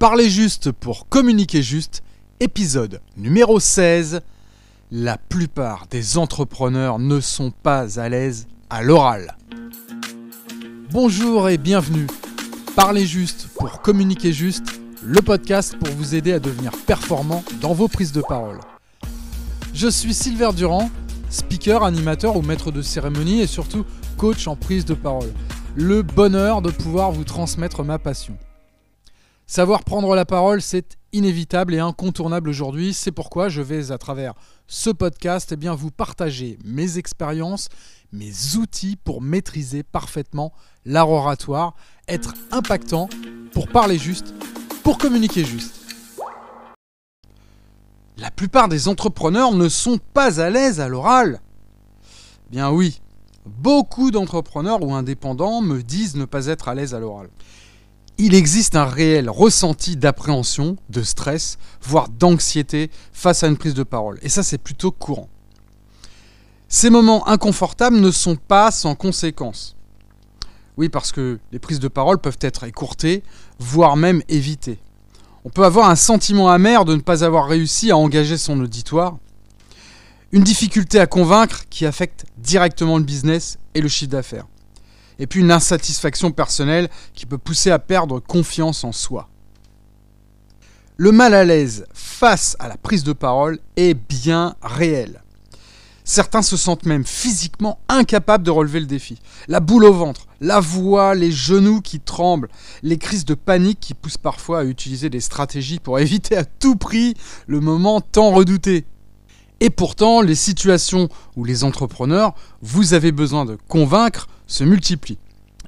Parler juste pour communiquer juste, épisode numéro 16. La plupart des entrepreneurs ne sont pas à l'aise à l'oral. Bonjour et bienvenue. Parler juste pour communiquer juste, le podcast pour vous aider à devenir performant dans vos prises de parole. Je suis Silver Durand, speaker, animateur ou maître de cérémonie et surtout coach en prise de parole. Le bonheur de pouvoir vous transmettre ma passion. Savoir prendre la parole, c'est inévitable et incontournable aujourd'hui. C'est pourquoi je vais, à travers ce podcast, eh vous partager mes expériences, mes outils pour maîtriser parfaitement l'art oratoire, être impactant, pour parler juste, pour communiquer juste. La plupart des entrepreneurs ne sont pas à l'aise à l'oral. Bien oui, beaucoup d'entrepreneurs ou indépendants me disent ne pas être à l'aise à l'oral il existe un réel ressenti d'appréhension, de stress, voire d'anxiété face à une prise de parole. Et ça, c'est plutôt courant. Ces moments inconfortables ne sont pas sans conséquences. Oui, parce que les prises de parole peuvent être écourtées, voire même évitées. On peut avoir un sentiment amer de ne pas avoir réussi à engager son auditoire. Une difficulté à convaincre qui affecte directement le business et le chiffre d'affaires et puis une insatisfaction personnelle qui peut pousser à perdre confiance en soi. Le mal à l'aise face à la prise de parole est bien réel. Certains se sentent même physiquement incapables de relever le défi. La boule au ventre, la voix, les genoux qui tremblent, les crises de panique qui poussent parfois à utiliser des stratégies pour éviter à tout prix le moment tant redouté. Et pourtant, les situations où les entrepreneurs, vous avez besoin de convaincre, se multiplient.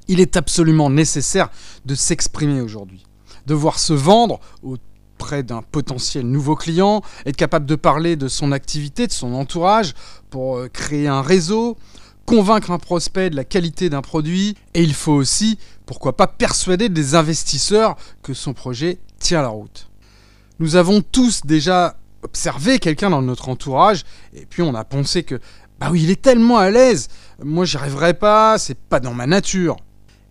Il est absolument nécessaire de s'exprimer aujourd'hui, de voir se vendre auprès d'un potentiel nouveau client, être capable de parler de son activité, de son entourage, pour euh, créer un réseau, convaincre un prospect de la qualité d'un produit, et il faut aussi, pourquoi pas, persuader des investisseurs que son projet tient la route. Nous avons tous déjà observé quelqu'un dans notre entourage, et puis on a pensé que bah oui, il est tellement à l'aise. Moi, j'y arriverai pas, c'est pas dans ma nature.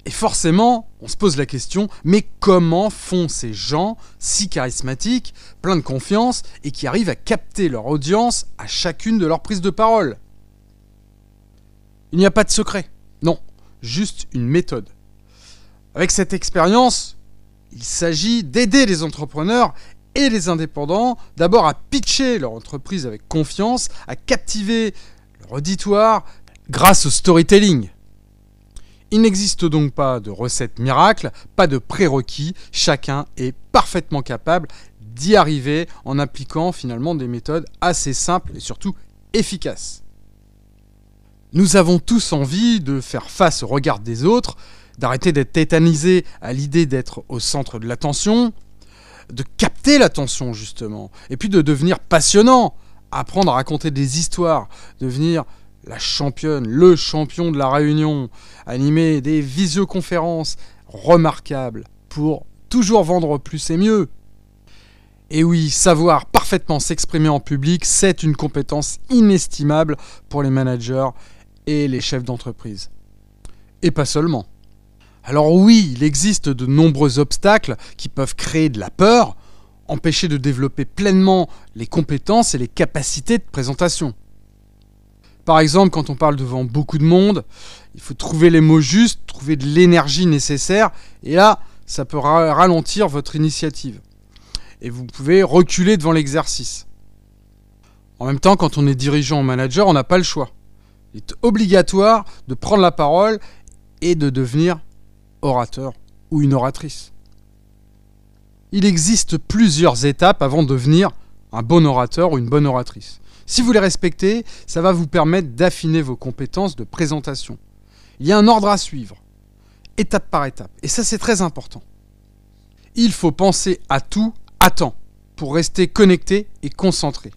Et forcément, on se pose la question, mais comment font ces gens si charismatiques, pleins de confiance et qui arrivent à capter leur audience à chacune de leurs prises de parole? Il n'y a pas de secret. Non, juste une méthode. Avec cette expérience, il s'agit d'aider les entrepreneurs et les indépendants d'abord à pitcher leur entreprise avec confiance, à captiver auditoire grâce au storytelling. Il n'existe donc pas de recette miracle, pas de prérequis, chacun est parfaitement capable d'y arriver en appliquant finalement des méthodes assez simples et surtout efficaces. Nous avons tous envie de faire face au regard des autres, d'arrêter d'être tétanisé à l'idée d'être au centre de l'attention, de capter l'attention justement, et puis de devenir passionnant, apprendre à raconter des histoires, devenir la championne, le champion de la réunion, animer des visioconférences remarquables pour toujours vendre plus et mieux. Et oui, savoir parfaitement s'exprimer en public, c'est une compétence inestimable pour les managers et les chefs d'entreprise. Et pas seulement. Alors oui, il existe de nombreux obstacles qui peuvent créer de la peur, empêcher de développer pleinement les compétences et les capacités de présentation. Par exemple, quand on parle devant beaucoup de monde, il faut trouver les mots justes, trouver de l'énergie nécessaire, et là, ça peut ralentir votre initiative. Et vous pouvez reculer devant l'exercice. En même temps, quand on est dirigeant ou manager, on n'a pas le choix. Il est obligatoire de prendre la parole et de devenir orateur ou une oratrice il existe plusieurs étapes avant de devenir un bon orateur ou une bonne oratrice. Si vous les respectez, ça va vous permettre d'affiner vos compétences de présentation. Il y a un ordre à suivre, étape par étape, et ça c'est très important. Il faut penser à tout à temps pour rester connecté et concentré.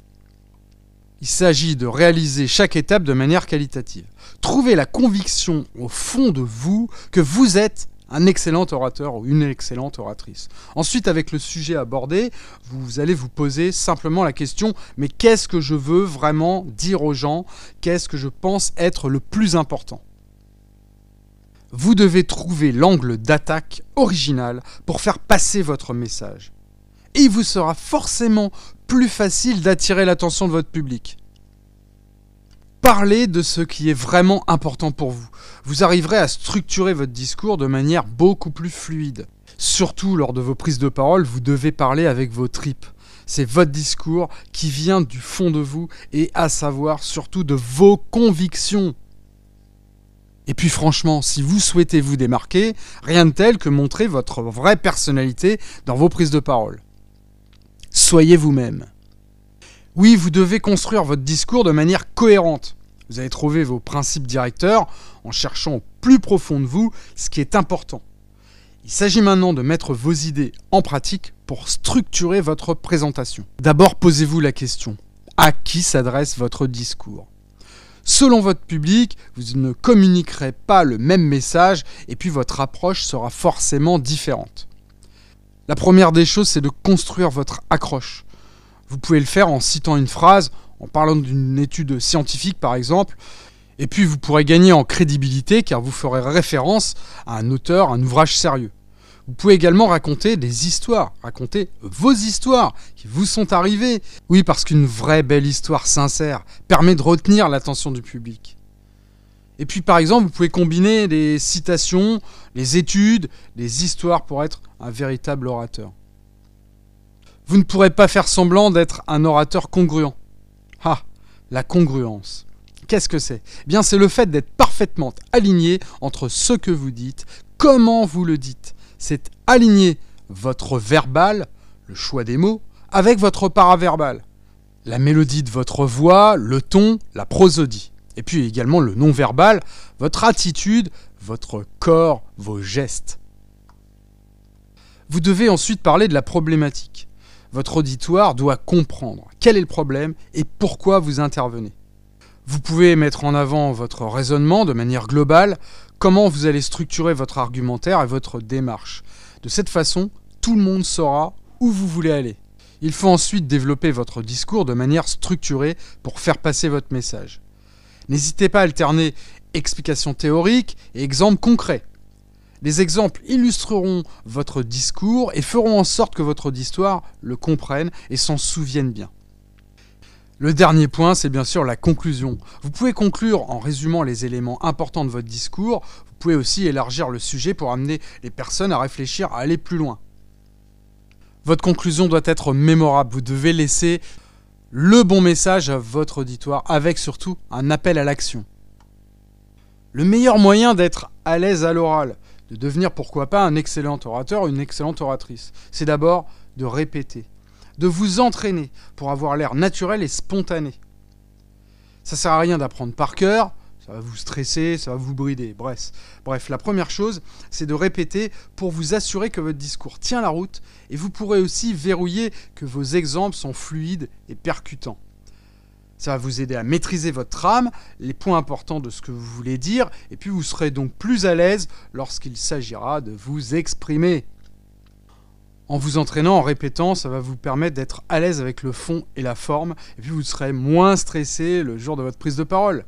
Il s'agit de réaliser chaque étape de manière qualitative. Trouvez la conviction au fond de vous que vous êtes un excellent orateur ou une excellente oratrice. Ensuite, avec le sujet abordé, vous allez vous poser simplement la question, mais qu'est-ce que je veux vraiment dire aux gens? Qu'est-ce que je pense être le plus important? Vous devez trouver l'angle d'attaque original pour faire passer votre message. Et il vous sera forcément plus facile d'attirer l'attention de votre public. Parlez de ce qui est vraiment important pour vous. Vous arriverez à structurer votre discours de manière beaucoup plus fluide. Surtout lors de vos prises de parole, vous devez parler avec vos tripes. C'est votre discours qui vient du fond de vous et à savoir surtout de vos convictions. Et puis franchement, si vous souhaitez vous démarquer, rien de tel que montrer votre vraie personnalité dans vos prises de parole. Soyez vous-même. Oui, vous devez construire votre discours de manière cohérente. Vous allez trouver vos principes directeurs en cherchant au plus profond de vous ce qui est important. Il s'agit maintenant de mettre vos idées en pratique pour structurer votre présentation. D'abord, posez-vous la question. À qui s'adresse votre discours? Selon votre public, vous ne communiquerez pas le même message et puis votre approche sera forcément différente. La première des choses, c'est de construire votre accroche. Vous pouvez le faire en citant une phrase, en parlant d'une étude scientifique par exemple, et puis vous pourrez gagner en crédibilité car vous ferez référence à un auteur, un ouvrage sérieux. Vous pouvez également raconter des histoires, raconter vos histoires qui vous sont arrivées. Oui, parce qu'une vraie belle histoire sincère permet de retenir l'attention du public. Et puis par exemple, vous pouvez combiner des citations, les études, les histoires pour être un véritable orateur. Vous ne pourrez pas faire semblant d'être un orateur congruent. Ah, la congruence. Qu'est-ce que c'est? Eh Bien, c'est le fait d'être parfaitement aligné entre ce que vous dites, comment vous le dites c'est aligner votre verbal, le choix des mots, avec votre paraverbal. La mélodie de votre voix, le ton, la prosodie. Et puis également le non-verbal, votre attitude, votre corps, vos gestes. Vous devez ensuite parler de la problématique. Votre auditoire doit comprendre quel est le problème et pourquoi vous intervenez. Vous pouvez mettre en avant votre raisonnement de manière globale, comment vous allez structurer votre argumentaire et votre démarche. De cette façon, tout le monde saura où vous voulez aller. Il faut ensuite développer votre discours de manière structurée pour faire passer votre message. N'hésitez pas à alterner explications théoriques et exemples concrets. Les exemples illustreront votre discours et feront en sorte que votre auditoire le comprenne et s'en souvienne bien. Le dernier point, c'est bien sûr la conclusion. Vous pouvez conclure en résumant les éléments importants de votre discours. Vous pouvez aussi élargir le sujet pour amener les personnes à réfléchir, à aller plus loin. Votre conclusion doit être mémorable. Vous devez laisser le bon message à votre auditoire avec surtout un appel à l'action. Le meilleur moyen d'être à l'aise à l'oral, de devenir pourquoi pas un excellent orateur ou une excellente oratrice, c'est d'abord de répéter de vous entraîner pour avoir l'air naturel et spontané. Ça sert à rien d'apprendre par cœur, ça va vous stresser, ça va vous brider. Bref, bref la première chose, c'est de répéter pour vous assurer que votre discours tient la route et vous pourrez aussi verrouiller que vos exemples sont fluides et percutants. Ça va vous aider à maîtriser votre trame, les points importants de ce que vous voulez dire, et puis vous serez donc plus à l'aise lorsqu'il s'agira de vous exprimer. En vous entraînant, en répétant, ça va vous permettre d'être à l'aise avec le fond et la forme, et puis vous serez moins stressé le jour de votre prise de parole.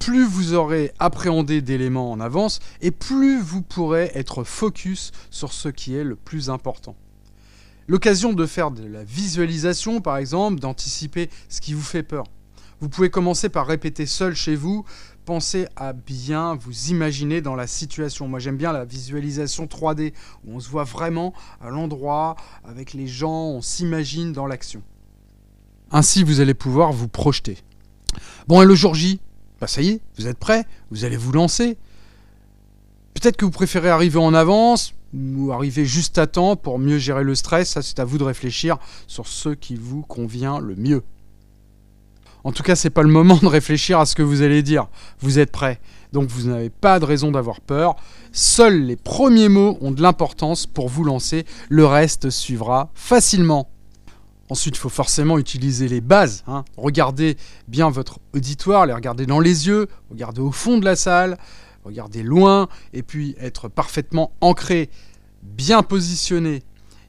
Plus vous aurez appréhendé d'éléments en avance, et plus vous pourrez être focus sur ce qui est le plus important. L'occasion de faire de la visualisation, par exemple, d'anticiper ce qui vous fait peur. Vous pouvez commencer par répéter seul chez vous pensez à bien vous imaginer dans la situation. Moi j'aime bien la visualisation 3D, où on se voit vraiment à l'endroit, avec les gens, on s'imagine dans l'action. Ainsi vous allez pouvoir vous projeter. Bon et le jour J, bah ça y est, vous êtes prêt, vous allez vous lancer. Peut-être que vous préférez arriver en avance ou arriver juste à temps pour mieux gérer le stress, ça c'est à vous de réfléchir sur ce qui vous convient le mieux. En tout cas, c'est pas le moment de réfléchir à ce que vous allez dire. Vous êtes prêt. Donc vous n'avez pas de raison d'avoir peur. Seuls les premiers mots ont de l'importance pour vous lancer. Le reste suivra facilement. Ensuite, il faut forcément utiliser les bases. Hein. Regardez bien votre auditoire, les regarder dans les yeux, regarder au fond de la salle, regarder loin, et puis être parfaitement ancré, bien positionné,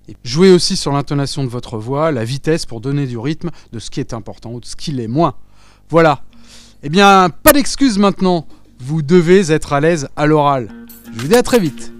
et jouez aussi sur l'intonation de votre voix, la vitesse pour donner du rythme de ce qui est important ou de ce qui l'est moins. Voilà. Eh bien, pas d'excuses maintenant. vous devez être à l'aise à l'oral. Je vous dis à très vite.